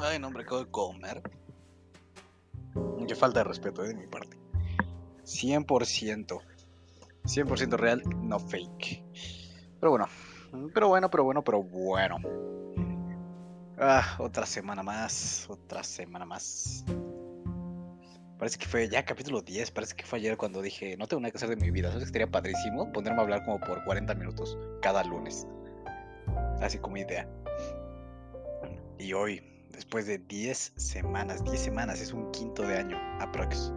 Ay, no, hombre, acabo de comer. Qué falta de respeto, ¿eh? De mi parte. 100%. 100% real, no fake. Pero bueno. Pero bueno, pero bueno, pero bueno. Ah, otra semana más. Otra semana más. Parece que fue ya capítulo 10. Parece que fue ayer cuando dije, no tengo nada que hacer de mi vida. ¿Sabes que estaría padrísimo? Ponerme a hablar como por 40 minutos cada lunes. Así como idea. Y hoy, después de 10 semanas, 10 semanas, es un quinto de año, aprox.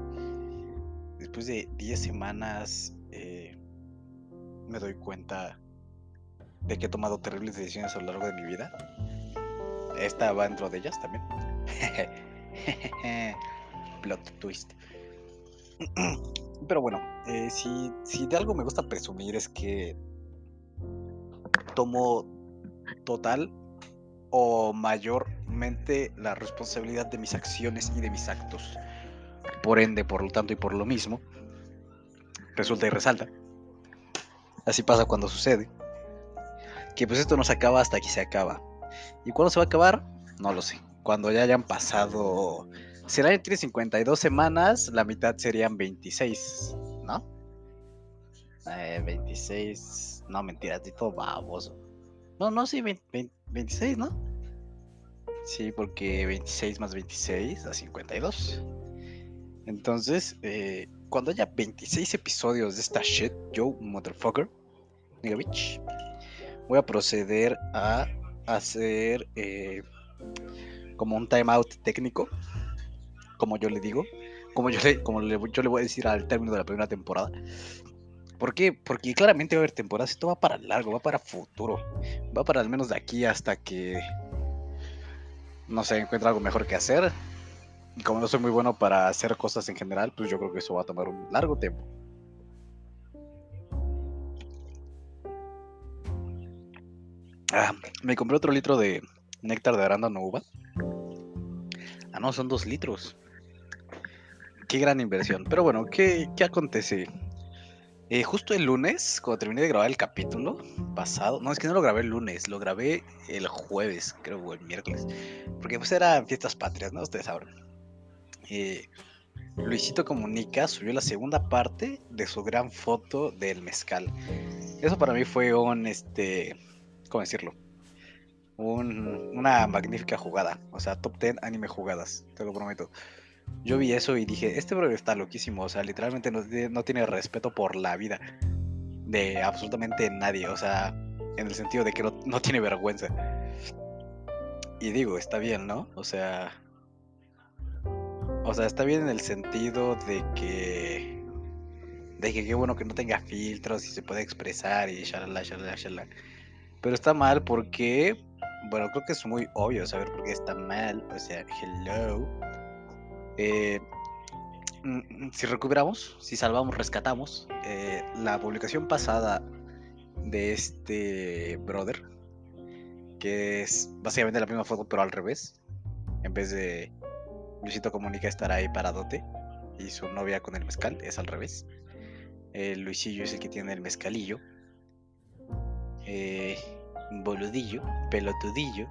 Después de 10 semanas, eh, me doy cuenta de que he tomado terribles decisiones a lo largo de mi vida. Esta va dentro de ellas también. Plot twist. Pero bueno, eh, si, si de algo me gusta presumir es que tomo total o mayormente la responsabilidad de mis acciones y de mis actos. Por ende, por lo tanto y por lo mismo, resulta y resalta. Así pasa cuando sucede. Que pues esto no se acaba hasta que se acaba. ¿Y cuándo se va a acabar? No lo sé. Cuando ya hayan pasado... Si el año tiene 52 semanas, la mitad serían 26, ¿no? Eh, 26... No, mentira, tipo baboso. No, no, sí, 26, ¿no? Sí, porque 26 más 26 da 52. Entonces, eh, cuando haya 26 episodios de esta shit, yo, motherfucker, nigga bitch, voy a proceder a hacer eh, como un timeout técnico, como yo le digo, como yo le, como yo le voy a decir al término de la primera temporada. ¿Por qué? Porque claramente va a haber temporadas, esto va para largo, va para futuro, va para al menos de aquí hasta que, no sé, encuentre algo mejor que hacer. Y como no soy muy bueno para hacer cosas en general, pues yo creo que eso va a tomar un largo tiempo. Ah, me compré otro litro de néctar de arándano uva. Ah, no, son dos litros. Qué gran inversión. Pero bueno, ¿qué, qué acontece? Eh, justo el lunes, cuando terminé de grabar el capítulo pasado, no, es que no lo grabé el lunes, lo grabé el jueves, creo, o el miércoles, porque pues eran fiestas patrias, ¿no? Ustedes saben. Eh, Luisito Comunica subió la segunda parte de su gran foto del mezcal. Eso para mí fue un, este, ¿cómo decirlo? una magnífica jugada, o sea, top 10 anime jugadas, te lo prometo yo vi eso y dije, este bro está loquísimo, o sea, literalmente no, tiene respeto por la vida de absolutamente nadie, o sea, en el sentido de que no, tiene vergüenza. Y digo, está bien, ¿no? O sea, o sea, está bien en el sentido de que, de que qué bueno que no tenga filtros y se puede expresar y shalala, shalala, shalala. Pero está mal porque, bueno, creo que es muy obvio saber por qué está mal, o sea, hello eh, mm, mm, si recuperamos, si salvamos, rescatamos eh, la publicación pasada de este brother, que es básicamente la misma foto pero al revés, en vez de Luisito Comunica estar ahí paradote y su novia con el mezcal, es al revés. Eh, Luisillo es el que tiene el mezcalillo. boludillo, pelotudillo.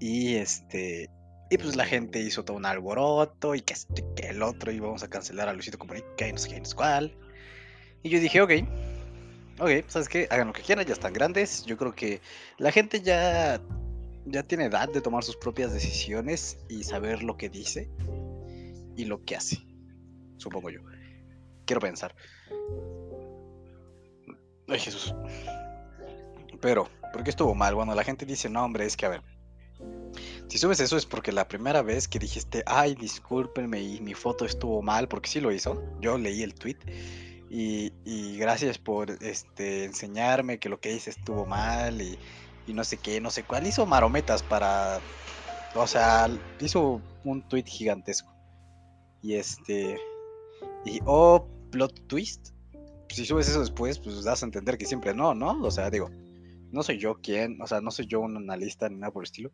Y este y pues la gente hizo todo un alboroto y que, el otro íbamos a cancelar a Luisito Comunica y no sé qué, no sé cuál. Y yo dije, ok, ok, ¿sabes qué? Hagan lo que quieran, ya están grandes. Yo creo que la gente ya, ya tiene edad de tomar sus propias decisiones y saber lo que dice y lo que hace. Supongo yo. Quiero pensar. Ay, Jesús. Pero, ¿por qué estuvo mal? Bueno, la gente dice, no, hombre, es que a ver si subes eso es porque la primera vez que dijiste, ay, discúlpenme y mi foto estuvo mal, porque sí lo hizo. Yo leí el tweet y, gracias por este, enseñarme que lo que hice estuvo mal y, no sé qué, no sé cuál. Hizo marometas para. O sea, hizo un tweet gigantesco. Y este. Y oh, plot twist. Si subes eso después, pues das a entender que siempre no, ¿no? O sea, digo, no soy yo quien, o sea, no soy yo un analista ni nada por el estilo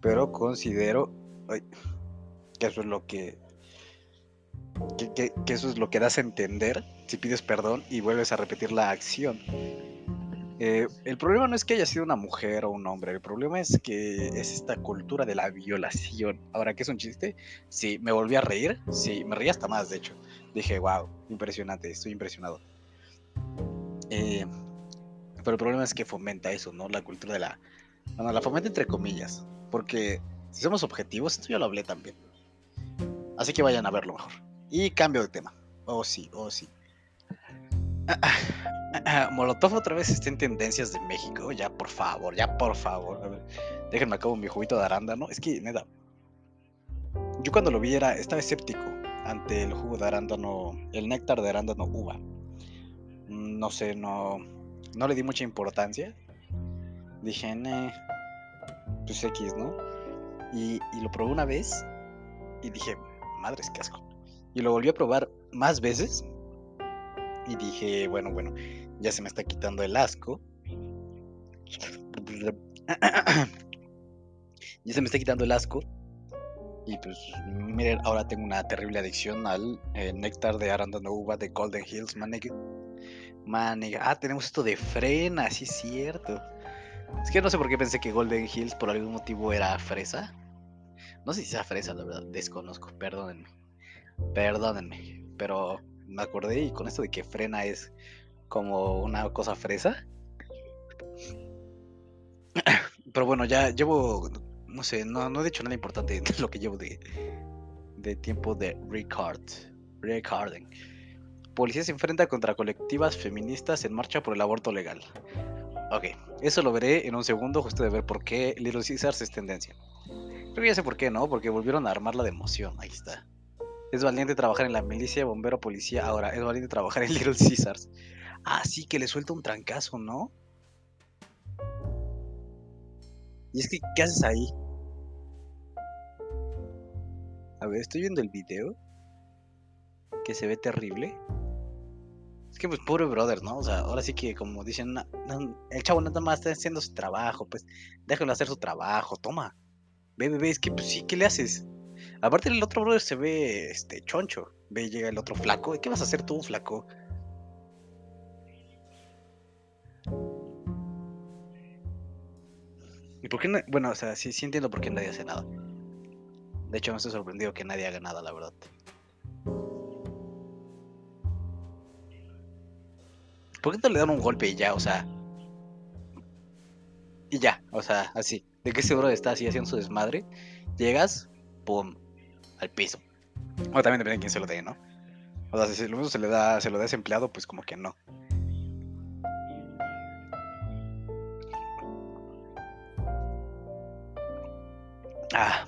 pero considero que eso es lo que que, eso es lo que das a entender si pides perdón y vuelves a repetir la acción. Eh, el problema no es que haya sido una mujer o un hombre, el problema es que es esta cultura de la violación. Ahora, ¿qué es un chiste? Sí, me volví a reír, sí, me reí hasta más, de hecho. Dije, wow, impresionante, estoy impresionado. Eh, pero el problema es que fomenta eso, ¿no? La cultura de la... Bueno, la fomenta entre comillas, porque si somos objetivos, esto ya lo hablé también. Así que vayan a verlo mejor. Y cambio de tema. Oh, sí, oh, sí. Molotov otra vez está en tendencias de México. Ya, por favor, ya, por favor. A ver, déjenme acabo mi juguito de arándano. Es que, neta. Yo cuando lo vi era, estaba escéptico ante el jugo de arándano, el néctar de arándano uva. Mm, no sé, no, no le di mucha importancia. Dije, eh, pues X, ¿no? Y, y lo probé una vez y dije, madres, qué asco. Y lo volví a probar más veces y dije, bueno, bueno, ya se me está quitando el asco. ya se me está quitando el asco. Y pues, miren, ahora tengo una terrible adicción al eh, néctar de arándano uva de Golden Hills, manegue. Manegue. Ah, tenemos esto de frena, sí es cierto. Es que no sé por qué pensé que Golden Hills por algún motivo era fresa. No sé si sea fresa, la verdad, desconozco, perdónenme. Perdónenme, pero me acordé y con esto de que frena es como una cosa fresa. Pero bueno, ya llevo, no sé, no, he dicho nada importante de lo que llevo de, de tiempo de record, recording. Policía se enfrenta contra colectivas feministas en marcha por el aborto legal. Ok, eso lo veré en un segundo, justo de ver por qué Little Caesars es tendencia. Creo que ya sé por qué, ¿no? Porque volvieron a armarla de emoción, ahí está. Es valiente trabajar en la milicia, bombero, policía. Ahora, es valiente trabajar en Little Caesars. Ah, sí, que le suelta un trancazo, ¿no? Y es que, ¿qué haces ahí? A ver, estoy viendo el video. Que se ve terrible. Es que, pues, pobre brother, ¿no? O sea, ahora sí que, como dicen, el chavo nada más está haciendo su trabajo, pues, déjalo hacer su trabajo, toma. Ve, ve, ve, es que, pues sí, ¿qué le haces? Aparte el otro brother se ve este choncho. Ve, llega el otro flaco. ¿Qué vas a hacer tú, flaco? ¿Y por qué no? Bueno, o sea, sí, sí entiendo por qué nadie hace nada. De hecho, me estoy sorprendido que nadie haga nada, la verdad. ¿Por qué no le dan un golpe y ya? O sea. Y ya, o sea, así. De ese brother está así haciendo su desmadre. Llegas, pum, al piso. O también depende de quién se lo dé, ¿no? O sea, si lo mismo se le da, se lo da ese empleado, pues como que no. Ah.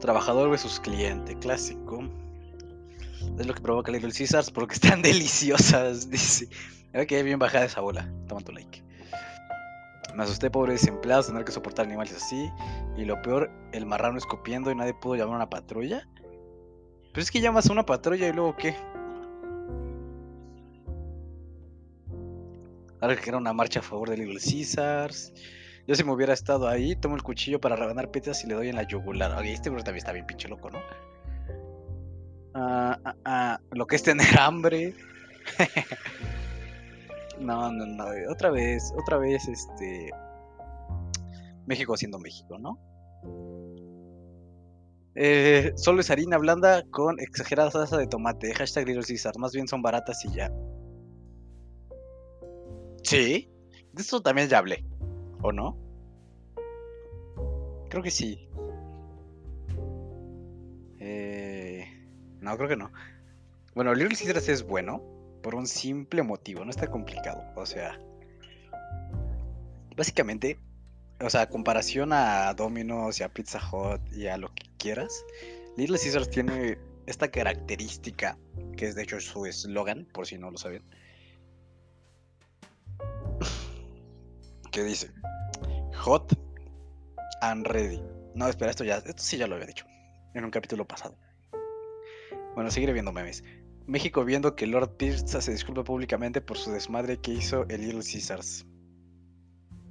Trabajador versus cliente, clásico. Es lo que provoca Little Caesars porque están deliciosas, dice. A que bien bajada esa bola. Toma tu like. Me asusté, pobres empleados, tener que soportar animales así. Y lo peor, el marrano escupiendo y nadie pudo llamar a una patrulla. Pero es que llamas a una patrulla y luego qué. Ahora que era una marcha a favor de Little Caesars. Yo si me hubiera estado ahí, tomo el cuchillo para rebanar piezas y le doy en la yugular. Oye, este bro también está bien pinche loco, ¿no? Ah, lo que es tener hambre. No, no, no. Otra vez, otra vez, este. México siendo México, ¿no? Eh, solo es harina blanda con exagerada salsa de tomate. Hashtag Little Caesar. Más bien son baratas y ya. Sí. De esto también ya hablé. ¿O no? Creo que sí. No, creo que no. Bueno, Little Caesars es bueno por un simple motivo, no está complicado. O sea, básicamente, o sea, comparación a Domino's y a Pizza Hut y a lo que quieras, Little Caesars tiene esta característica, que es de hecho su eslogan, por si no lo saben, que dice, hot and ready. No, espera, esto ya, esto sí ya lo había dicho en un capítulo pasado. Bueno, seguiré viendo memes. México viendo que Lord Pizza se disculpa públicamente por su desmadre que hizo el Little Caesars.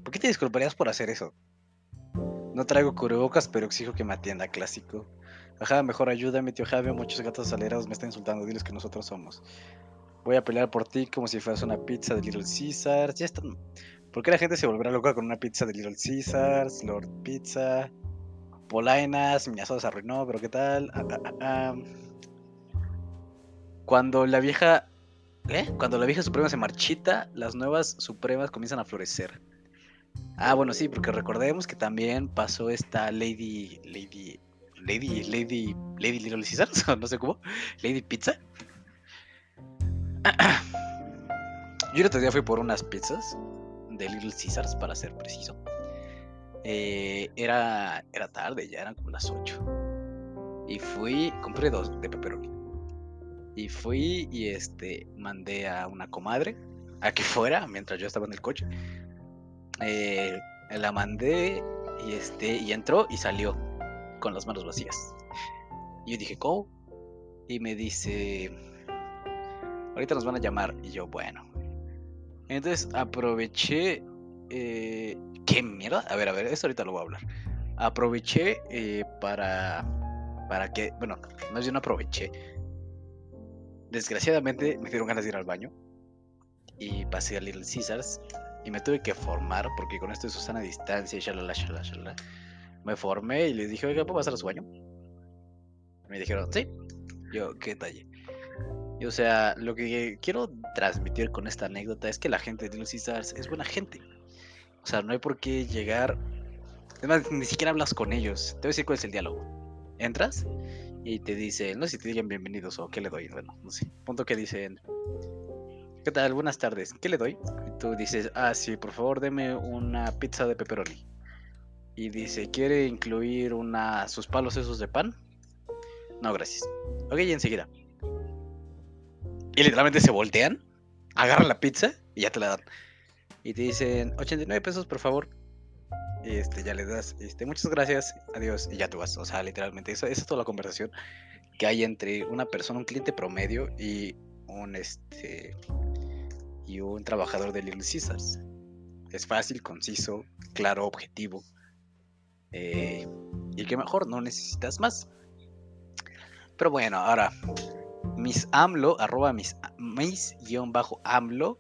¿Por qué te disculparías por hacer eso? No traigo cubrebocas, pero exijo que me atienda, clásico. Ajá, mejor ayúdame, tío Javier, muchos gatos acelerados me están insultando, diles que nosotros somos. Voy a pelear por ti como si fueras una pizza de Little Caesars. Ya están. ¿Por qué la gente se volverá loca con una pizza de Little Caesars, Lord Pizza, Polainas? Mi asado se arruinó, pero ¿qué tal? Ah, ah, ah, Cuando la vieja. ¿Eh? Cuando la vieja suprema se marchita, las nuevas supremas comienzan a florecer. Ah, bueno, sí, porque recordemos que también pasó esta Lady. Lady. Lady. Lady. Lady Little Caesars, no sé cómo. Lady Pizza. Yo el otro día fui por unas pizzas de Little Caesars, para ser preciso. Eh, era, era tarde, ya eran como las 8. Y fui, compré dos de pepperoni. Y fui y este mandé a una comadre a que fuera mientras yo estaba en el coche. Eh, la mandé y este y entró y salió con las manos vacías. Y yo dije, ¿cómo? Y me dice, ahorita nos van a llamar. Y yo, bueno. Entonces aproveché. Eh, ¿Qué mierda? A ver, a ver, eso ahorita lo voy a hablar. Aproveché eh, para. Para que. Bueno, más bien no aproveché. Desgraciadamente me dieron ganas de ir al baño. Y pasé a Little Caesars. Y me tuve que formar, porque con esto de Susana a distancia y shalala, shalala, shalala. Me formé y les dije, oiga, ¿puedo pasar a su baño? Me dijeron, sí. Yo, ¿qué talle? o sea, lo que quiero transmitir con esta anécdota es que la gente de los Caesars es buena gente. O sea, no hay por qué llegar. Además, ni siquiera hablas con ellos. Te voy a decir cuál es el diálogo. Entras y te dicen, no sé si te digan bienvenidos o qué le doy. Bueno, no sé. Punto que dicen, ¿qué tal? Buenas tardes. ¿Qué le doy? Y tú dices, ah, sí, por favor, deme una pizza de pepperoni. Y dice, ¿quiere incluir una, sus palos esos de pan? No, gracias. Ok, y enseguida. Y literalmente se voltean, agarran la pizza y ya te la dan. Y te dicen, 89 pesos, por favor. Y este, ya le das, este, muchas gracias, adiós, y ya te vas. O sea, literalmente, esa, es toda la conversación que hay entre una persona, un cliente promedio y un este y un trabajador de Little Caesars. Es fácil, conciso, claro, objetivo. Eh, y que mejor no necesitas más. Pero bueno, ahora Miss AMLO, arroba mis, mis guion bajo AMLO,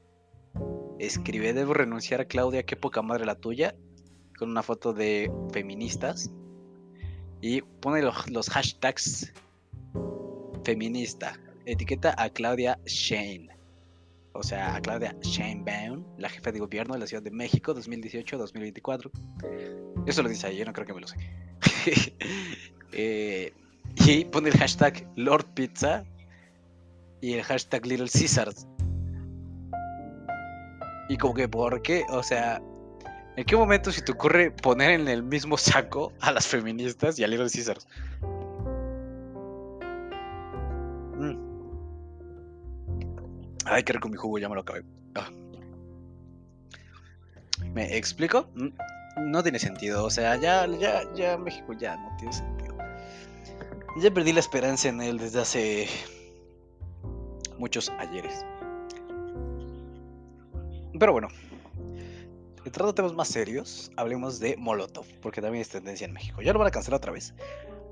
escribe, debo renunciar a Claudia, qué poca madre la tuya, con una foto de feministas. Y pone los, hashtags feminista. Etiqueta a Claudia Shane. O sea, a Claudia Sheinbaum, la jefa de gobierno de la Ciudad de México 2018-2024. Eso lo dice ahí, yo no creo que me lo sé. Eh, y pone el hashtag Lord Pizza y el hashtag Little Caesars. Y como que, ¿por qué? O sea, ¿en qué momento se te ocurre poner en el mismo saco a las feministas y a Little Caesars? Mm. Ay, qué rico mi jugo, ya me lo acabé. Ah. ¿Me explico? Mm, no tiene sentido, o sea, ya, ya, ya México ya no tiene sentido. Ya perdí la esperanza en él desde hace muchos ayeres. Pero bueno, entrando a temas más serios, hablemos de Molotov, porque también es tendencia en México. Ya lo van a cancelar otra vez.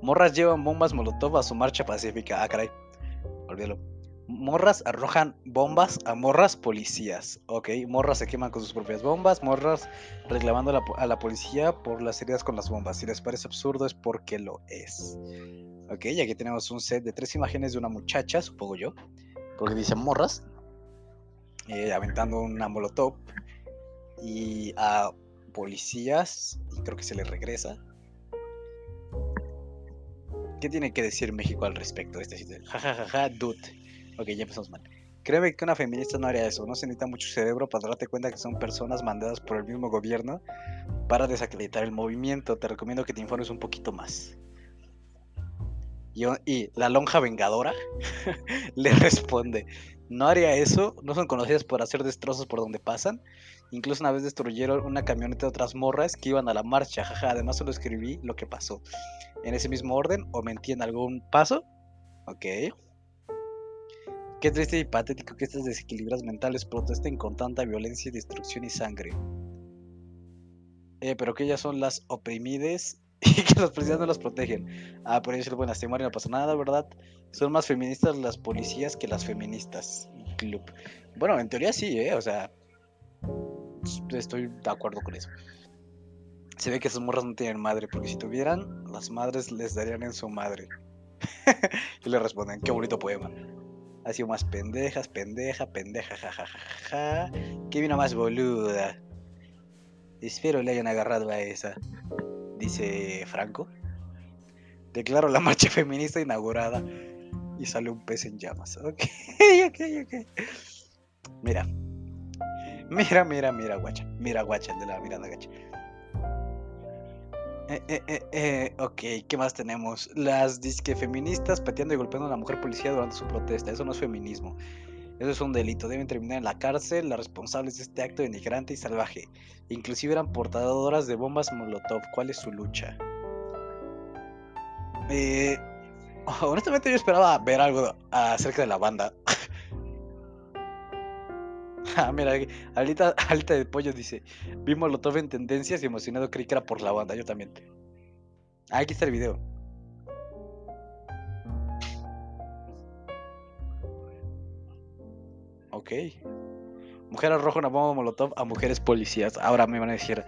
Morras llevan bombas Molotov a su marcha pacífica. Ah, caray, olvídalo. Morras arrojan bombas a morras policías. Ok, morras se queman con sus propias bombas. Morras reclamando a la, policía por las heridas con las bombas. Si les parece absurdo, es porque lo es. Ok, y aquí tenemos un set de tres imágenes de una muchacha, supongo yo, porque dice morras, eh, aventando una molotov y a policías, y creo que se le regresa. ¿Qué tiene que decir México al respecto de este sitio? Ja, ja, ja, ja, dude. Ok, ya empezamos mal. Créeme que una feminista no haría eso. No se necesita mucho cerebro para darte cuenta que son personas mandadas por el mismo gobierno para desacreditar el movimiento. Te recomiendo que te informes un poquito más. Y, la lonja vengadora le responde, no haría eso, no son conocidas por hacer destrozos por donde pasan. Incluso una vez destruyeron una camioneta de otras morras que iban a la marcha, jaja, además solo escribí lo que pasó. En ese mismo orden, o mentí en algún paso. Ok. Qué triste y patético que estas desequilibras mentales protesten con tanta violencia, destrucción y sangre. Eh, pero que ellas son las oprimides y que los policías no las protegen. Ah, por eso buenas, se mueren, no pasa nada, ¿verdad? Son más feministas las policías que las feministas. club. Bueno, en teoría sí, ¿eh? O sea, estoy de acuerdo con eso. Se ve que esas morras no tienen madre, porque si tuvieran, las madres les darían en su madre. y le responden, qué bonito poema. Ha sido más pendejas, pendeja, pendeja, jajajaja. Ja, ja, Qué vino más boluda. Espero le hayan agarrado a esa. Dice Franco. Declaro la marcha feminista inaugurada. Y sale un pez en llamas. Ok, ok, ok. Mira. Mira, mira, mira, guacha. Mira, guacha, el de la mirada gacha. Eh, eh, eh, ok, ¿qué más tenemos? Las disque feministas pateando y golpeando a una mujer policía durante su protesta. Eso no es feminismo. Eso es un delito. Deben terminar en la cárcel las responsables de este acto denigrante y salvaje. Inclusive eran portadoras de bombas Molotov. ¿Cuál es su lucha? Honestamente yo esperaba ver algo acerca de la banda. Ah, mira, Alita, Alita de Pollo dice, vi Molotov en tendencias y emocionado creí que era por la banda, yo también. Ah, aquí está el video. Ok. Mujeres rojo una bomba Molotov a mujeres policías. Ahora me van a decir,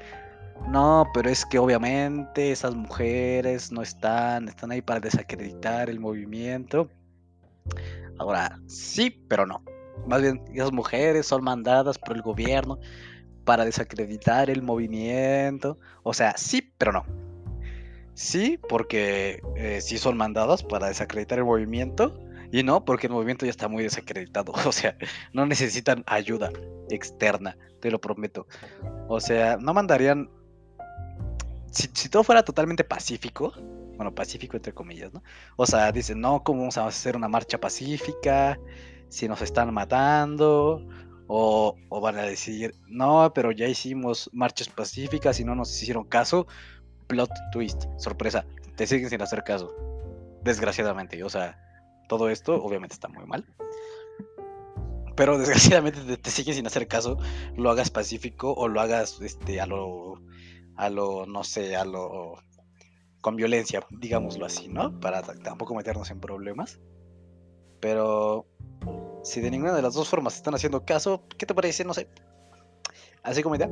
no, pero es que obviamente esas mujeres no están, están ahí para desacreditar el movimiento. Ahora, sí, pero no más bien esas mujeres son mandadas por el gobierno para desacreditar el movimiento. O sea, sí, pero no. Sí, porque eh, sí son mandadas para desacreditar el movimiento. Y no, porque el movimiento ya está muy desacreditado. O sea, no necesitan ayuda externa, te lo prometo. O sea, no mandarían... Si, si todo fuera totalmente pacífico, bueno, pacífico entre comillas, ¿no? O sea, dicen, no, ¿cómo vamos a hacer una marcha pacífica? Si nos están matando, o, van a decir, no, pero ya hicimos marchas pacíficas y no nos hicieron caso. Plot twist, sorpresa, te siguen sin hacer caso. Desgraciadamente, o sea, todo esto obviamente está muy mal. Pero desgraciadamente te, te siguen sin hacer caso, lo hagas pacífico o lo hagas este, a lo, a lo, no sé, a lo, con violencia, digámoslo así, ¿no? Para tampoco meternos en problemas. Pero si de ninguna de las dos formas están haciendo caso, ¿qué te parece? No sé. Así como idea.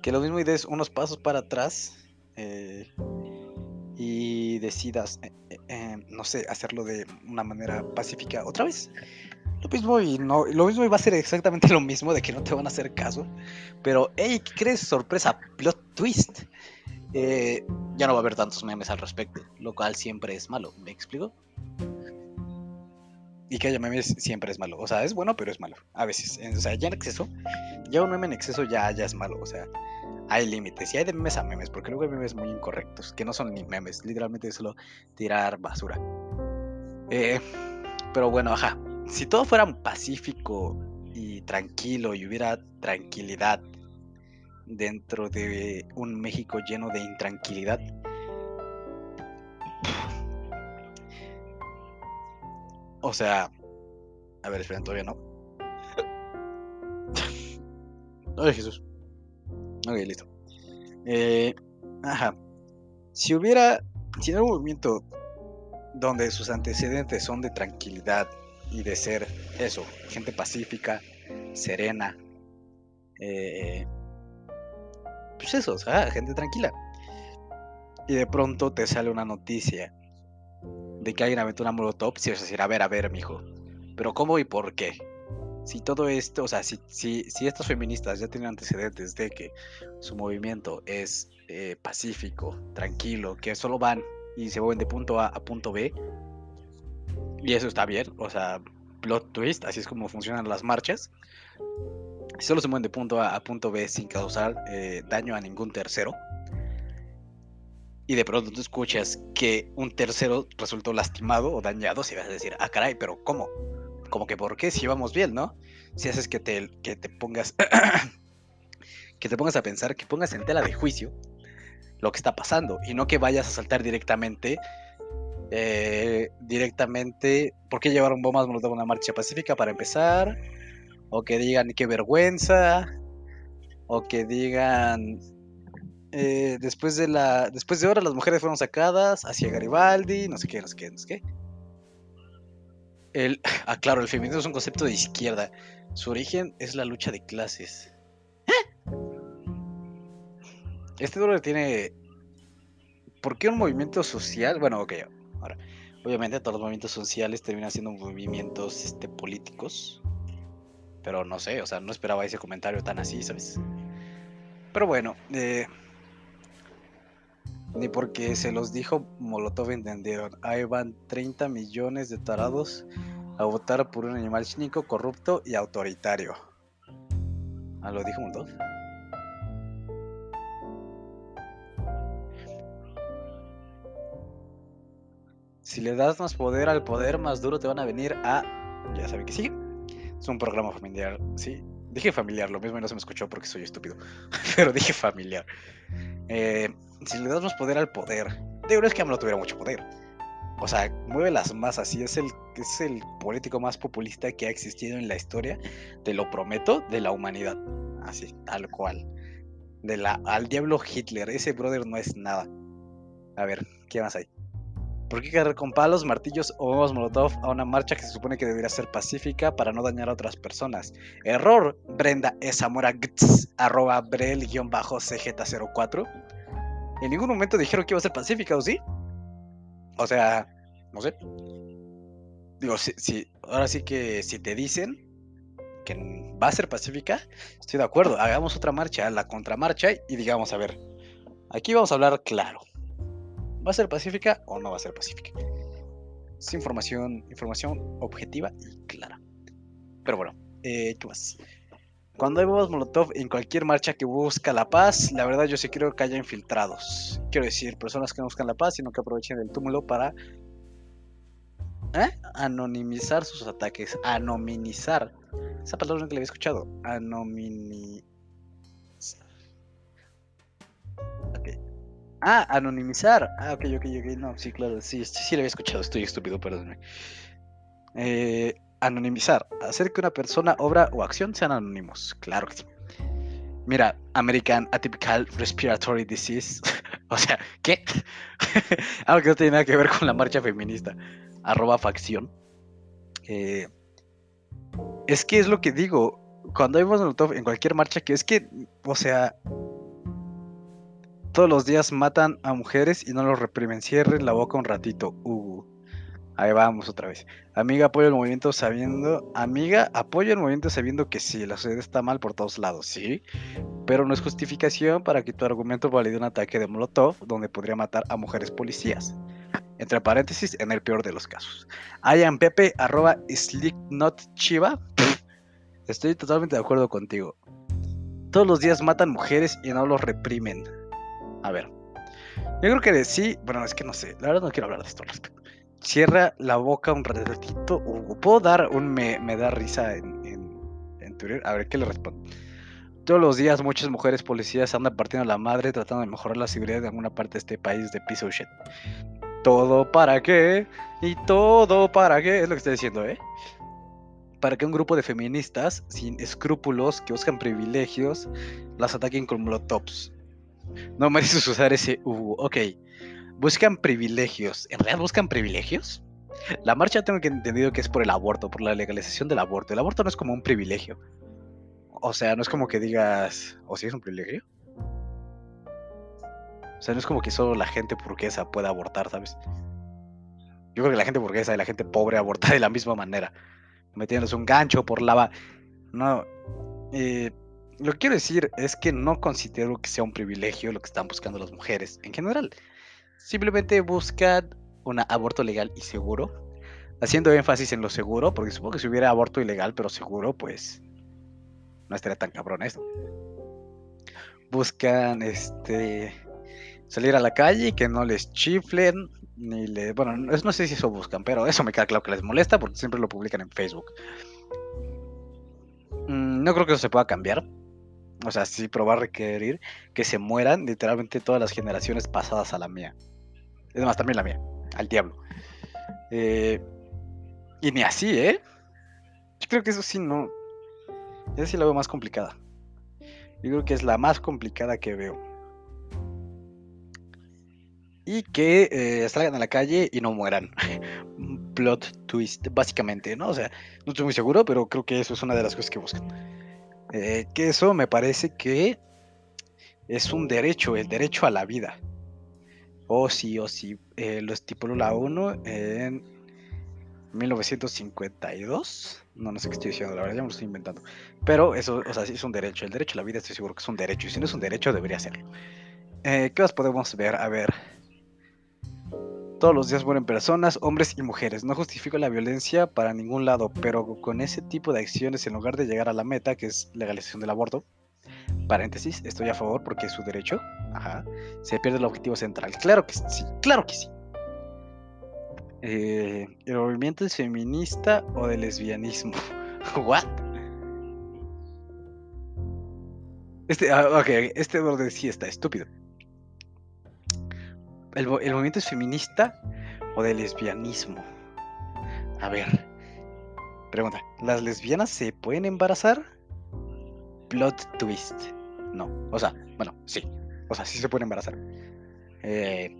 Que lo mismo y des unos pasos para atrás eh, y decidas, eh, eh, no sé, hacerlo de una manera pacífica otra vez. Lo mismo y no, lo mismo va a ser exactamente lo mismo de que no te van a hacer caso. Pero, hey, ¿qué crees? Sorpresa, plot twist. ya no va a haber tantos memes al respecto, lo cual siempre es malo. ¿Me explico? Y que haya memes siempre es malo. O sea, es bueno, pero es malo. A veces. O sea, ya en exceso, ya un meme en exceso ya, ya es malo. O sea, hay límites. Y hay de memes a memes, porque luego hay memes muy incorrectos, que no son ni memes. Literalmente es solo tirar basura. Eh, pero bueno, ajá. Si todo fuera pacífico y tranquilo y hubiera tranquilidad dentro de un México lleno de intranquilidad, O sea, a ver, esperen, todavía no. Ay, Jesús. Ok, listo. Eh, ajá. Si hubiera, si en un movimiento donde sus antecedentes son de tranquilidad y de ser eso, gente pacífica, serena, eh, pues eso, o sea, gente tranquila. Y de pronto te sale una noticia de que alguien aventó una molotov, si vas a decir, a ver, a ver, mijo, pero ¿cómo y por qué? Si todo esto, o sea, si, si, si estas feministas ya tienen antecedentes de que su movimiento es eh, pacífico, tranquilo, que solo van y se mueven de punto A a punto B, y eso está bien, o sea, plot twist, así es como funcionan las marchas. Solo se mueven de punto A a punto B sin causar eh, daño a ningún tercero y de pronto tú escuchas que un tercero resultó lastimado o dañado, si vas a decir, ah, caray, pero ¿cómo? Como que ¿por qué? Si íbamos bien, ¿no? Si haces que te, que te pongas, que te pongas a pensar, que pongas en tela de juicio lo que está pasando y no que vayas a saltar directamente, eh, directamente, ¿por qué llevaron bombas a una marcha pacífica para empezar? O que digan qué vergüenza, o que digan eh, después de la. Después de hora las mujeres fueron sacadas hacia Garibaldi, no sé qué, no sé qué, no sé qué. El, ah, claro, el feminismo es un concepto de izquierda. Su origen es la lucha de clases. ¿Eh? Este dólar tiene. ¿Por qué un movimiento social? Bueno, ok, ahora. Obviamente todos los movimientos sociales terminan siendo movimientos este, políticos. Pero no sé, o sea, no esperaba ese comentario tan así, ¿sabes? Pero bueno, eh, ni porque se los dijo Molotov entendieron. Ahí van 30 millones de tarados a votar por un animal cínico, corrupto y autoritario. ¿Ah, lo dijo Molotov? Si le das más poder al poder, más duro te van a venir a... Ya saben que sí. Es un programa familiar, sí. Dije familiar, lo mismo y no se me escuchó porque soy estúpido. Pero dije familiar. Eh, si le das más poder al poder, digo, no es que AMLO tuviera mucho poder. O sea, mueve las masas y es el, es el político más populista que ha existido en la historia, te lo prometo, de la humanidad. Así, tal cual. De la, al diablo Hitler, ese brother no es nada. A ver, ¿qué más hay? ¿Por qué cargar con palos, martillos o bombas molotov a una marcha que se supone que debería ser pacífica para no dañar a otras personas? Error, Brenda Esamora arroba brel-cj04. En ningún momento dijeron que iba a ser pacífica, ¿o sí? O sea, no sé. Digo, si, ahora sí que si te dicen que va a ser pacífica, estoy de acuerdo. Hagamos otra marcha, la contramarcha, y digamos, a ver, aquí vamos a hablar claro. ¿Va a ser pacífica o no va a ser pacífica? Es información, información objetiva y clara. Pero bueno, eh, ¿qué más? Cuando hay bombas Molotov en cualquier marcha que busca la paz, la verdad yo sí creo que haya infiltrados. Quiero decir, personas que no buscan la paz, sino que aprovechen el túmulo para ¿eh? anonimizar sus ataques. Anominizar. Esa palabra que le había escuchado. Anomini... Ah, anonimizar. Ah, ok, ok, ok. No, sí, claro. Sí, sí, lo había escuchado. Estoy estúpido, perdóname. Eh, anonimizar. Hacer que una persona, obra o acción sean anónimos. Claro que sí. Mira, American Atypical Respiratory Disease. o sea, ¿qué? Algo que no tiene nada que ver con la marcha feminista. Arroba facción. Eh, es que es lo que digo. Cuando hay en cualquier marcha, que es que, o sea, todos los días matan a mujeres y no los reprimen. Cierren la boca un ratito. Uh, ahí vamos otra vez. Amiga, apoya el movimiento sabiendo. Amiga, apoya el movimiento sabiendo que sí, la sociedad está mal por todos lados, sí. Pero no es justificación para que tu argumento valide un ataque de Molotov donde podría matar a mujeres policías. Entre paréntesis, en el peor de los casos. Ayan Pepe, arroba Chiva. Estoy totalmente de acuerdo contigo. Todos los días matan mujeres y no los reprimen. A ver. Yo creo que de sí, bueno, es que no sé, la verdad no quiero hablar de esto al respecto. Cierra la boca un ratito, ¿Puedo dar un me, da risa en, en, Twitter? A ver, ¿qué le respondo? Todos los días muchas mujeres policías andan partiendo la madre tratando de mejorar la seguridad de alguna parte de este país de piso shit. ¿Todo para qué? ¿Y todo para qué? Es lo que estoy diciendo, ¿eh? Para que un grupo de feministas sin escrúpulos que buscan privilegios las ataquen con molotovs no mereces usar ese U. Ok. Buscan privilegios. ¿En realidad buscan privilegios? La marcha tengo que entendido que es por el aborto, por la legalización del aborto. El aborto no es como un privilegio. O sea, no es como que digas, ¿o si es un privilegio? O sea, no es como que solo la gente burguesa pueda abortar, ¿sabes? Yo creo que la gente burguesa y la gente pobre aborta de la misma manera. Metiéndose un gancho por lava. No. Eh, lo que quiero decir es que no considero que sea un privilegio lo que están buscando las mujeres en general. Simplemente buscan un aborto legal y seguro. Haciendo énfasis en lo seguro, porque supongo que si hubiera aborto ilegal pero seguro, pues no estaría tan cabrón esto. Buscan este salir a la calle y que no les chiflen, ni le. Bueno, no sé si eso buscan, pero eso me queda claro que les molesta porque siempre lo publican en Facebook. Mm, no creo que eso se pueda cambiar o sea, sí, a requerir que se mueran literalmente todas las generaciones pasadas a la mía. Es más, también la mía, al diablo. Eh, y ni así, ¿eh? Yo creo que eso sí no. Esa sí la veo más complicada. Yo creo que es la más complicada que veo. Y que eh, salgan a la calle y no mueran. plot twist, básicamente, ¿no? O sea, no estoy muy seguro, pero creo que eso es una de las cosas que buscan. Eh, que eso me parece que es un derecho, el derecho a la vida. O sí, o sí, eh, lo estipuló la ONU en 1952. No, no sé qué estoy diciendo, la verdad ya me lo estoy inventando. Pero eso, o sea, sí es un derecho. El derecho a la vida estoy seguro que es un derecho. Y si no es un derecho, debería serlo. Eh, ¿Qué más podemos ver? A ver. Todos los días mueren personas, hombres y mujeres. No justifico la violencia para ningún lado, pero con ese tipo de acciones, en lugar de llegar a la meta, que es legalización del aborto, paréntesis, estoy a favor porque es su derecho, ajá, se pierde el objetivo central. Claro que sí, claro que sí. Eh, ¿El movimiento es feminista o de lesbianismo? ¿What? Este, ah, ok, este orden sí está estúpido. ¿El, ¿El, movimiento es feminista o de lesbianismo? A ver. Pregunta, ¿las lesbianas se pueden embarazar? Plot twist. No. O sea, bueno, sí. O sea, sí se pueden embarazar. Eh,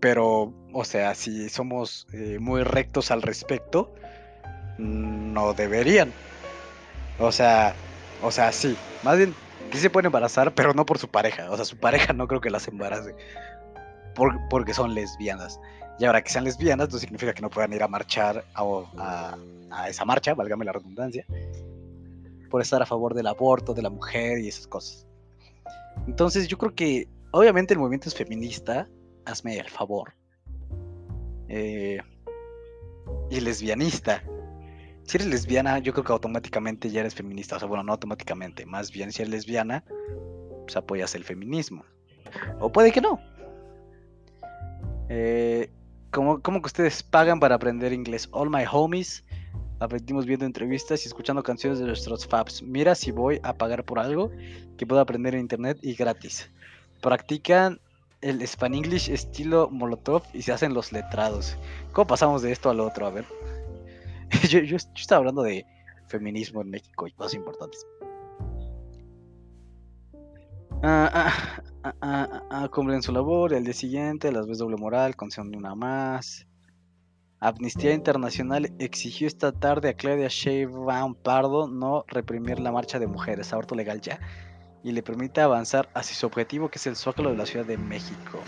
pero, o sea, si somos eh, muy rectos al respecto, no deberían. O sea, o sea, sí. Más bien, sí se pueden embarazar, pero no por su pareja. O sea, su pareja no creo que las embarace. porque son lesbianas. Y ahora que sean lesbianas, no significa que no puedan ir a marchar a, a esa marcha, válgame la redundancia, por estar a favor del aborto, de la mujer y esas cosas. Entonces yo creo que obviamente el movimiento es feminista, hazme el favor. Eh, y lesbianista. Si eres lesbiana, yo creo que automáticamente ya eres feminista. O sea, bueno, no automáticamente. Más bien, si eres lesbiana, pues apoyas el feminismo. O puede que no. Eh, ¿cómo, ¿Cómo que ustedes pagan para aprender inglés? All my homies aprendimos viendo entrevistas y escuchando canciones de nuestros faps. Mira si voy a pagar por algo que puedo aprender en internet y gratis. Practican el English estilo Molotov y se hacen los letrados. ¿Cómo pasamos de esto al otro? A ver. yo, estaba hablando de feminismo en México y cosas importantes. Ah, ah, ah, ah, ah cumplen su labor el día siguiente, las ves doble moral, concesión de una más. Amnistía Internacional exigió esta tarde a Claudia Sheinbaum Pardo no reprimir la marcha de mujeres, aborto legal ya, y le permite avanzar hacia su objetivo que es el Zócalo de la Ciudad de México.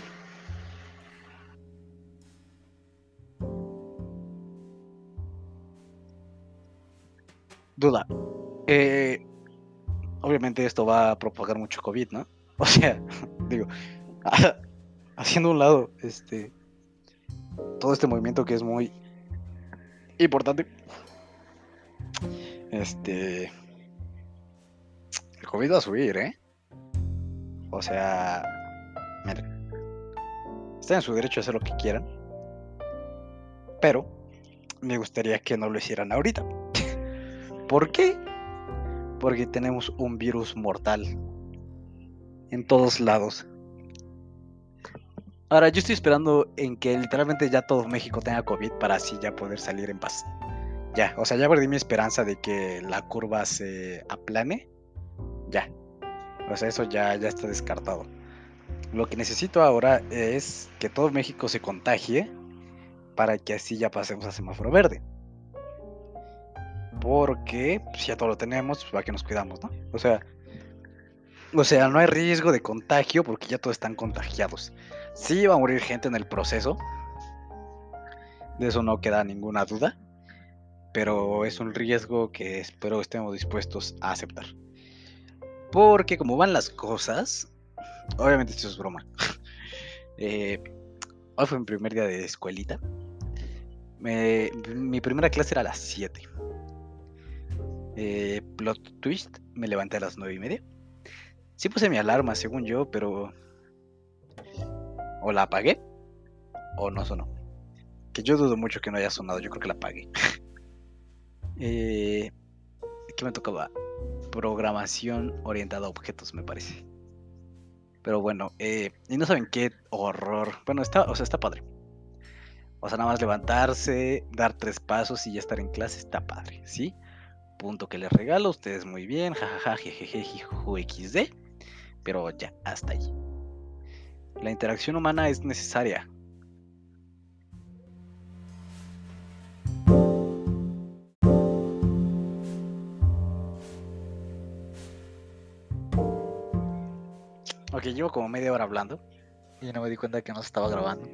Duda. Eh, obviamente esto va a propagar mucho COVID, ¿no? O sea, digo, haciendo un lado, este, todo este movimiento que es muy importante. Este. El COVID va a subir, ¿eh? O sea. Miren. Están en su derecho a hacer lo que quieran. Pero. Me gustaría que no lo hicieran ahorita. ¿Por qué? Porque tenemos un virus mortal. En todos lados. Ahora, yo estoy esperando en que literalmente ya todo México tenga COVID para así ya poder salir en paz. Ya, o sea, ya perdí mi esperanza de que la curva se aplane. Ya. O sea, eso ya, ya está descartado. Lo que necesito ahora es que todo México se contagie para que así ya pasemos a semáforo verde. Porque pues, ya todo lo tenemos, pues para que nos cuidamos, ¿no? O sea, o sea, no hay riesgo de contagio porque ya todos están contagiados. Sí va a morir gente en el proceso. De eso no queda ninguna duda. Pero es un riesgo que espero estemos dispuestos a aceptar. Porque como van las cosas, obviamente esto es broma. Eh, hoy fue mi primer día de escuelita. mi primera clase era a las 7. Eh, plot twist, me levanté a las 9 y media. Sí puse mi alarma, según yo, pero o la apagué o no sonó. Que yo dudo mucho que no haya sonado, yo creo que la apagué. eh, ¿Qué me tocaba? Programación orientada a objetos, me parece. Pero bueno, eh, y no saben qué horror. Bueno, está, o sea, está padre. O sea, nada más levantarse, dar tres pasos y ya estar en clase está padre, ¿sí? Punto que les regalo, ustedes muy bien, jajaja, jejeje, xd. Pero ya, hasta ahí. La interacción humana es necesaria. Ok, llevo como media hora hablando y no me di cuenta que no se estaba grabando.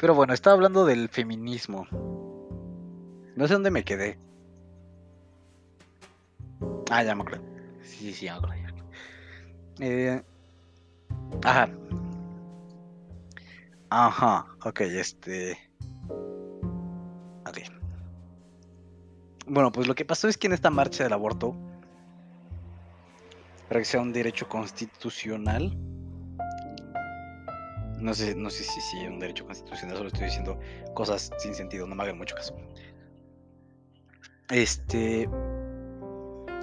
Pero bueno, estaba hablando del feminismo. No sé dónde me quedé. Ah, ya me acuerdo. Sí, sí, ya me acuerdo. Eh, ajá. Ajá, ok, este... Ok. Bueno, pues lo que pasó es que en esta marcha del aborto, para que sea un derecho constitucional, no sé, no sé si sí, es un derecho constitucional, solo estoy diciendo cosas sin sentido, no me hagan mucho caso. Este...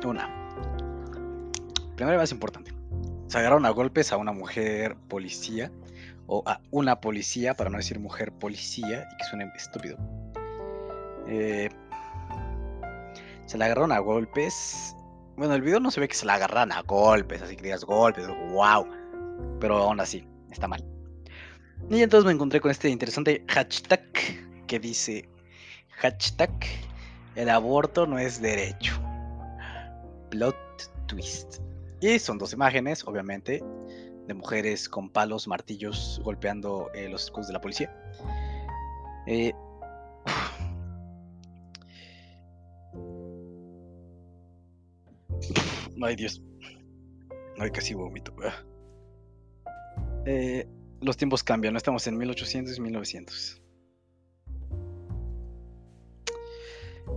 Una. Primero más importante. Se agarraron a golpes a una mujer policía, o a una policía, para no decir mujer policía, y que suene estúpido. Eh, se la agarraron a golpes. Bueno, el video no se ve que se la agarran a golpes, así que digas golpes, wow. Pero aún así, está mal. Y entonces me encontré con este interesante hashtag que dice hashtag el aborto no es derecho. Plot twist. Y son dos imágenes, obviamente, de mujeres con palos, martillos golpeando eh, los escudos de la policía. Eh, Ay, Dios. Ay, casi vomito. Eh, los tiempos cambian, no estamos en 1800 y 1900.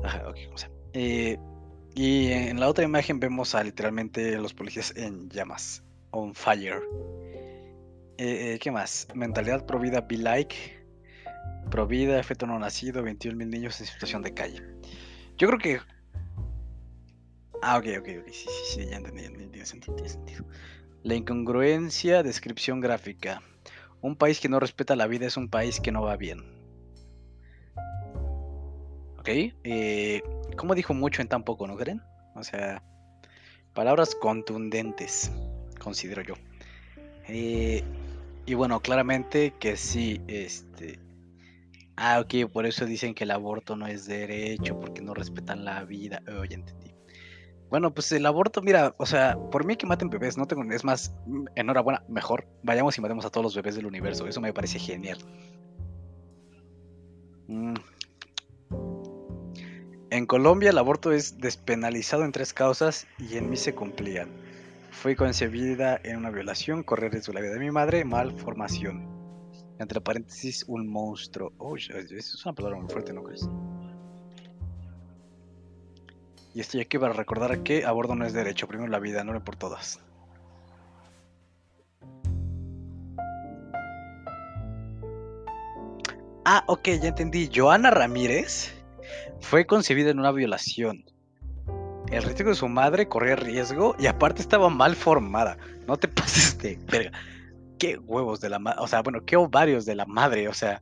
Ajá, ok, vamos a. Eh, y en la otra imagen vemos a literalmente los policías en llamas, on fire. Eh, ¿Qué más? Mentalidad provida be like. Provida, efecto no nacido, 21 mil niños en situación de calle. Yo creo que Ah, ok, ok, ok. Sí, sí, sí, ya entendí, ya entendí. Tiene sentido, tiene sentido. La incongruencia, descripción gráfica. Un país que no respeta la vida es un país que no va bien. Ok. Eh, ¿Cómo dijo mucho en tan poco, no creen? O sea, palabras contundentes, considero yo. Eh, y bueno, claramente que sí, este... Ah, ok, por eso dicen que el aborto no es derecho, porque no respetan la vida. Oh, ya entendí. Bueno, pues el aborto, mira, o sea, por mí que maten bebés, no tengo, es más, mm, enhorabuena, mejor, vayamos y matemos a todos los bebés del universo, eso me parece genial. Mm. En Colombia el aborto es despenalizado en tres causas y en mí se cumplían. Fui concebida en una violación, correr riesgo la vida de mi madre, malformación. Entre paréntesis, un monstruo. Oh, es una palabra muy fuerte, ¿no crees? Y estoy aquí para recordar que abordo no es derecho, primero la vida, no por todas. Ah, ok, ya entendí. Joana Ramírez fue concebida en una violación. El riesgo de su madre corría riesgo y aparte estaba mal formada. No te pases de verga. Qué huevos de la madre. O sea, bueno, qué ovarios de la madre. O sea.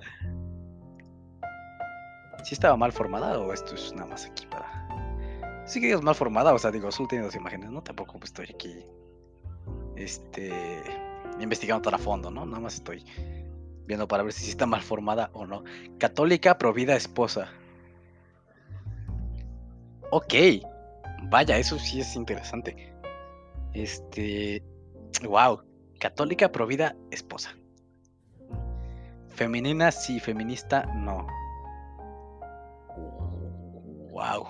¿Sí estaba mal formada o esto es nada más aquí para sí que es mal formada, o sea, digo, solo tiene dos imágenes, ¿no? Tampoco estoy aquí, este, investigando todo a fondo, ¿no? Nada más estoy viendo para ver si está mal formada o no. Católica, provida, esposa. Ok, vaya, eso sí es interesante. Este, wow, católica, provida, esposa. Femenina, sí, feminista, no. Wow.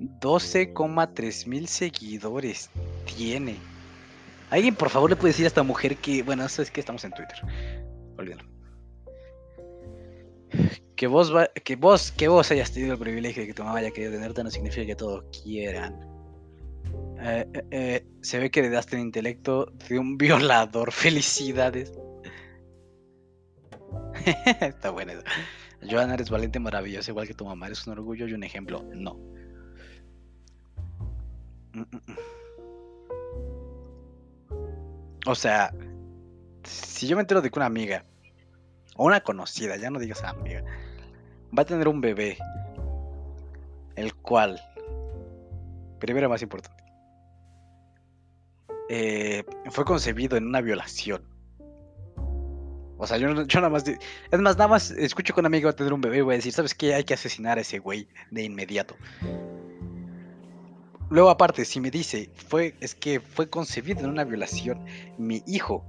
12,3 mil seguidores tiene. Alguien, por favor, le puede decir a esta mujer que. Bueno, eso es que estamos en Twitter. Olvídalo. Que vos, que vos, que vos hayas tenido el privilegio de que tu mamá haya querido tenerte no significa que todos quieran. Eh, eh, eh, se ve que le daste el intelecto de un violador. Felicidades. Está bueno eso. Joana, eres valiente, maravillosa, igual que tu mamá. Eres un orgullo y un ejemplo. No. O sea, si yo me entero de que una amiga, o una conocida, ya no digas amiga, va a tener un bebé, el cual, primero más importante, eh, fue concebido en una violación. O sea, yo, yo, nada más. Es más, nada más escucho que una amiga va a tener un bebé y voy a decir, ¿sabes qué? Hay que asesinar a ese güey de inmediato luego aparte, si me dice, fue, es que fue concebido en una violación, mi hijo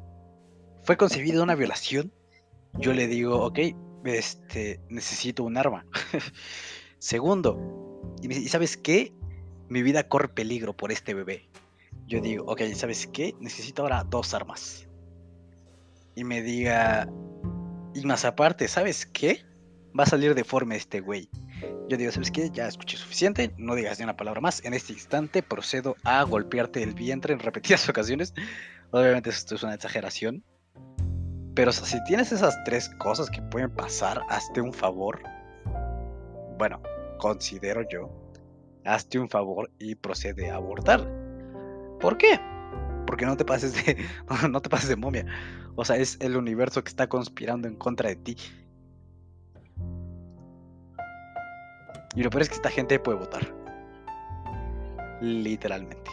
fue concebido en una violación, yo le digo, ok, este, necesito un arma. Segundo, y sabes qué? Mi vida corre peligro por este bebé. Yo digo, ok, ¿sabes qué? Necesito ahora dos armas. Y me diga, y más aparte, ¿sabes qué? Va a salir deforme este güey. Yo digo, ¿sabes qué? Ya escuché suficiente, no digas ni una palabra más. En este instante procedo a golpearte el vientre en repetidas ocasiones. Obviamente esto es una exageración. Pero si tienes esas tres cosas que pueden pasar, hazte un favor. Bueno, considero yo. Hazte un favor y procede a abortar. ¿Por qué? Porque no te pases de. no te pases de momia. O sea, es el universo que está conspirando en contra de ti. Y lo peor es que esta gente puede votar. Literalmente.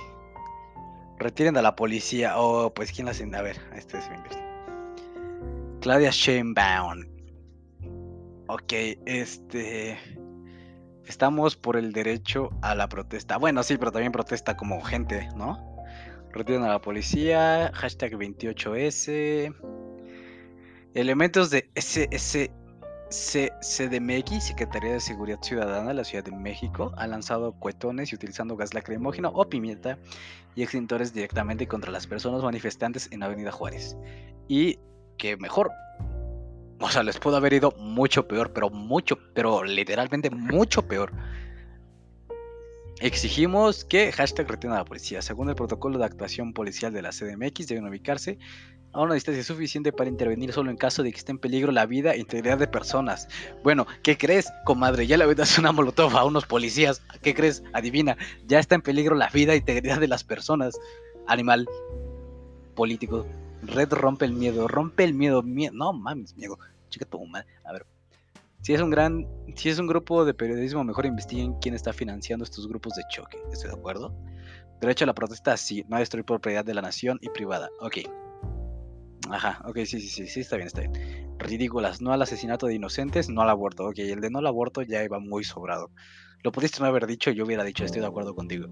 Retiren a la policía. Oh, pues ¿quién la hacen? A ver, este es mi Claudia Sheinbaum. Ok, este. Estamos por el derecho a la protesta. Bueno, sí, pero también protesta como gente, ¿no? Retiran a la policía. Hashtag 28S. Elementos de SS CDMX, Secretaría de Seguridad Ciudadana de la Ciudad de México, ha lanzado cuetones y utilizando gas lacrimógeno o pimienta y extintores directamente contra las personas manifestantes en Avenida Juárez. Y que mejor, o sea, les pudo haber ido mucho peor, pero mucho, pero literalmente mucho peor. Exigimos que hashtag retiene a la policía. Según el protocolo de actuación policial de la CDMX, deben ubicarse a una distancia suficiente para intervenir solo en caso de que esté en peligro la vida e integridad de personas. Bueno, ¿qué crees, comadre? Ya le das una molotov a unos policías. ¿Qué crees? Adivina, ya está en peligro la vida e integridad de las personas. Animal político. Red rompe el miedo, rompe el miedo, miedo. No mames, miedo. Chica tu madre. A ver. Si es un gran, si es un grupo de periodismo, mejor investiguen quién está financiando estos grupos de choque. ¿Estoy de acuerdo? Derecho a la protesta, sí. No destruir propiedad de la nación y privada. Ok. Ajá, ok, sí, sí, sí, sí, está bien, está bien. Ridículas, no al asesinato de inocentes, no al aborto. Ok, el de no al aborto ya iba muy sobrado. Lo pudiste no haber dicho, yo hubiera dicho, estoy de acuerdo contigo.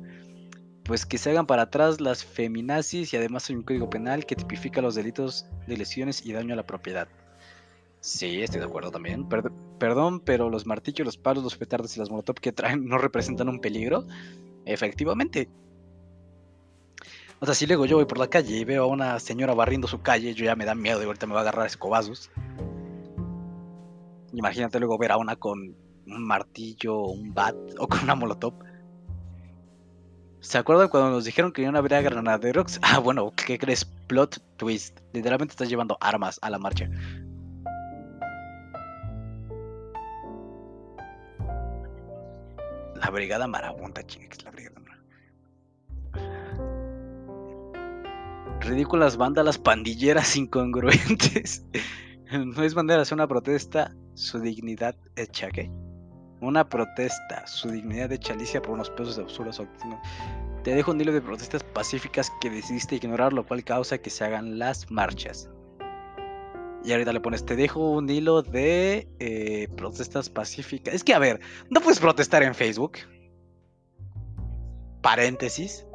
Pues que se hagan para atrás las feminazis y además hay un código penal que tipifica los delitos de lesiones y daño a la propiedad. Sí, estoy de acuerdo también. perdón, pero los martillos, los palos, los petardos y las molotov que traen no representan un peligro. Efectivamente, o sea, si luego yo voy por la calle y veo a una señora barriendo su calle, yo ya me da miedo y ahorita me va a agarrar escobazos. Imagínate luego ver a una con un martillo, un bat o con una molotov. ¿Se acuerdan cuando nos dijeron que no habría granaderos? Ah, bueno, ¿qué crees? Plot twist. Literalmente estás llevando armas a la marcha. La brigada marabunta, es la brigada ridículas bandas pandilleras incongruentes. no es bandera, es una protesta, su dignidad hecha, ¿qué? Una protesta, su dignidad hecha Alicia por unos pesos de absurdos. Te dejo un hilo de protestas pacíficas que decidiste ignorar, lo cual causa que se hagan las marchas. Y ahorita le pones, te dejo un hilo de eh, protestas pacíficas. Es que, a ver, no puedes protestar en Facebook. Paréntesis.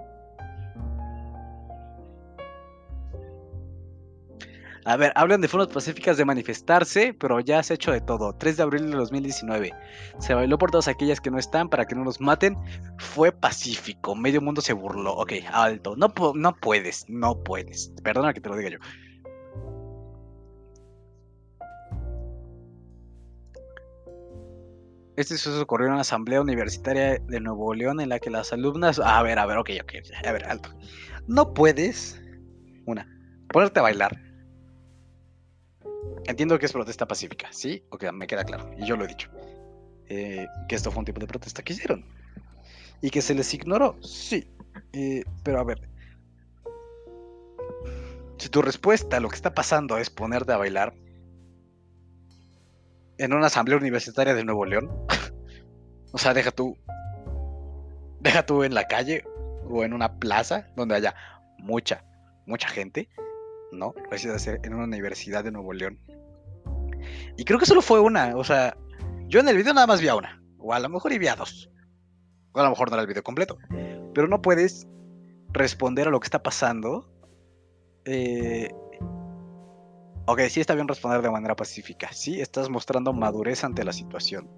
A ver, hablan de formas pacíficas de manifestarse, pero ya has hecho de todo. 3 de abril de 2019. Se bailó por todas aquellas que no están para que no nos maten. Fue pacífico. Medio mundo se burló. Ok, alto. No, no puedes, no puedes. Perdona que te lo diga yo. Este suceso ocurrió en una asamblea universitaria de Nuevo León en la que las alumnas... A ver, a ver, ok, ok. A ver, alto. No puedes... Una. Ponerte a bailar Entiendo que es protesta pacífica, ¿sí? Ok, me queda claro. Y yo lo he dicho. Eh, que esto fue un tipo de protesta que hicieron. Y que se les ignoró, sí. Pero a ver. Si tu respuesta a lo que está pasando es ponerte a bailar en una asamblea universitaria de Nuevo León, o sea, deja tú. Deja tú en la calle o en una plaza donde haya mucha, mucha gente ¿no? Lo de hacer en una universidad de Nuevo León. Y creo que solo fue una, o sea, yo en el video nada más vi a una, o a lo mejor y vi a dos, o a lo mejor no era el video completo. pero no puedes responder a lo que está pasando. Eh, ok, sí está bien responder de manera pacífica. Sí, estás mostrando madurez ante la situación.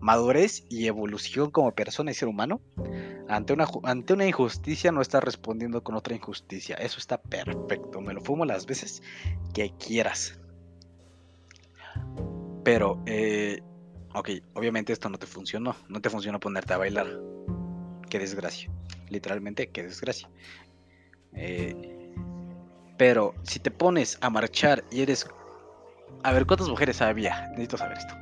Madurez y evolución como persona y ser humano. Ante una, injusticia no estás respondiendo con otra injusticia. Eso está perfecto. Me lo fumo las veces que quieras. Pero, eh, ok, obviamente esto no te funcionó. No te funcionó ponerte a bailar. Qué desgracia. Literalmente, qué desgracia. Eh, pero si te pones a marchar y eres... A ver, ¿cuántas mujeres había? Necesito saber esto.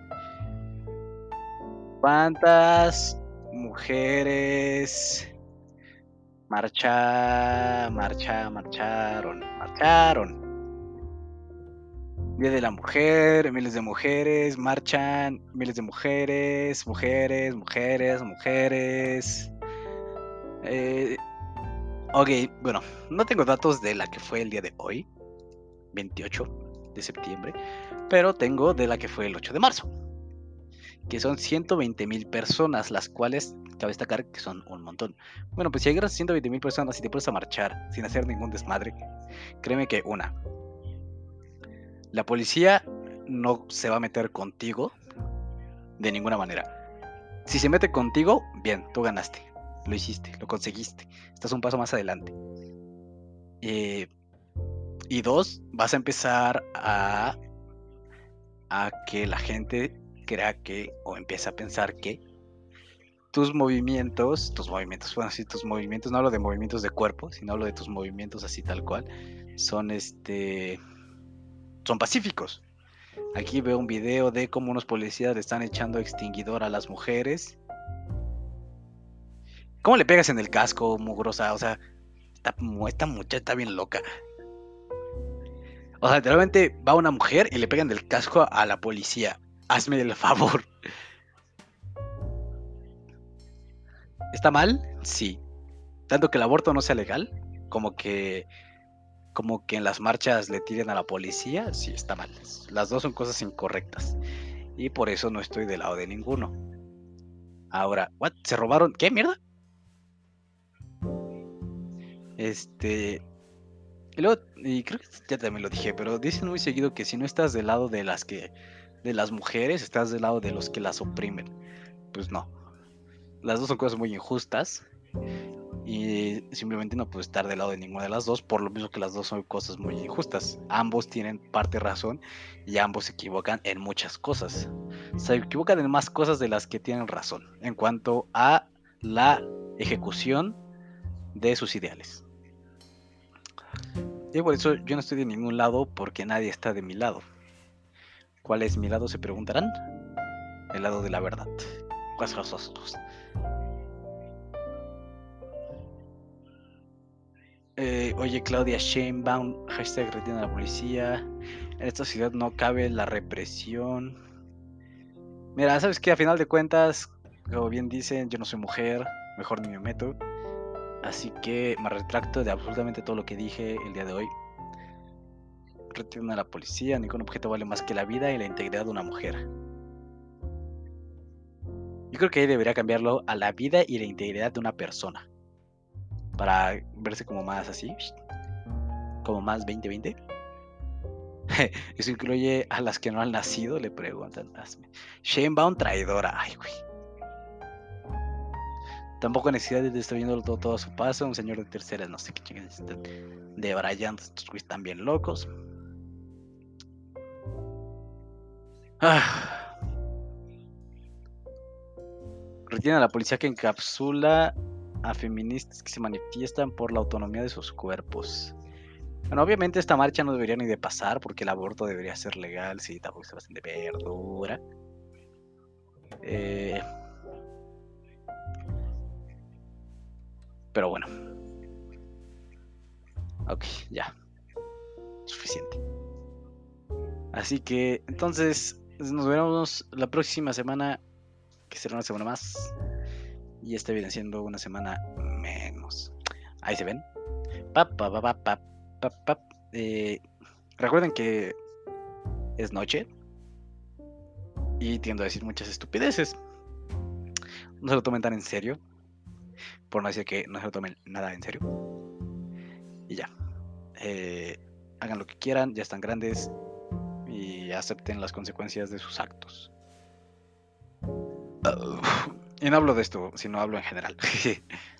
¿Cuántas mujeres marcha, marcha, marcharon, marcharon? Día de la Mujer, miles de mujeres marchan, miles de mujeres, mujeres, mujeres, mujeres. Eh, ok, bueno, no tengo datos de la que fue el día de hoy, 28 de septiembre, pero tengo de la que fue el 8 de marzo, que son 120 mil personas, las cuales cabe destacar que son un montón. Bueno, pues si hay 120 mil personas y te pones a marchar sin hacer ningún desmadre, créeme que una, la policía no se va a meter contigo de ninguna manera. Si se mete contigo, bien, tú ganaste lo hiciste, lo conseguiste, estás un paso más adelante. Eh, y dos, vas a empezar a, a que la gente que, o empieza a pensar que tus movimientos, tus movimientos, bueno, sí, tus movimientos, no hablo de movimientos de cuerpo, sino hablo de tus movimientos así tal cual, son este, son pacíficos. Aquí veo un video de cómo unos policías le están echando extinguidor a las mujeres ¿Cómo le pegas en el casco, mugrosa? O sea, esta, esta muchacha está bien loca. O sea, literalmente va una mujer y le pegan del casco a la policía. Hazme el favor. ¿Está mal? Sí. Tanto que el aborto no sea legal, como que como que en las marchas le tiren a la policía, sí está mal. Las dos son cosas incorrectas. Y por eso no estoy del lado de ninguno. Ahora, ¿what? ¿Se robaron? ¿Qué mierda? Este. Y luego, y creo que ya también lo dije, pero dicen muy seguido que si no estás del lado de las que. De las mujeres, estás del lado de los que las oprimen. Pues no. Las dos son cosas muy injustas. Y simplemente no puedo estar del lado de ninguna de las dos, por lo mismo que las dos son cosas muy injustas. Ambos tienen parte razón y ambos se equivocan en muchas cosas. Se equivocan en más cosas de las que tienen razón en cuanto a la ejecución de sus ideales. Y por eso yo no estoy de ningún lado porque nadie está de mi lado. ¿Cuál es mi lado? Se preguntarán. El lado de la verdad. Eh, oye, Claudia Sheinbaum, hashtag retiene a la policía. En esta ciudad no cabe la represión. Mira, sabes que a final de cuentas, como bien dicen, yo no soy mujer, mejor ni me meto. Así que me retracto de absolutamente todo lo que dije el día de hoy. Retienen a la policía, ningún objeto vale más que la vida y la integridad de una mujer. Yo creo que ahí debería cambiarlo a la vida y la integridad de una persona. Para verse como más así. Como más 2020. Eso incluye a las que no han nacido, le preguntan. Shanebaum traidora. Ay, güey. Tampoco necesidad de viendo todo, todo, a su paso. Un señor de tercera, no sé qué chingados. De Brian, estos güeyes están bien locos. Ah. Retiene a la policía que encapsula a feministas que se manifiestan por la autonomía de sus cuerpos. Bueno, obviamente esta marcha no debería ni de pasar porque el aborto debería ser legal, sí, tampoco es bastante verdura. Eh, Pero bueno. Ok, ya. Suficiente. Así que entonces nos veremos la próxima semana, que será una semana más. Y esta viene siendo una semana menos. Ahí se ven. Eh, recuerden que es noche. Y tiendo a decir muchas estupideces. No se lo tomen tan en serio. por no decir que no se lo tomen nada en serio. Y ya. Eh, hagan lo que quieran, ya están grandes y acepten las consecuencias de sus actos. y no hablo de esto, sino hablo en general.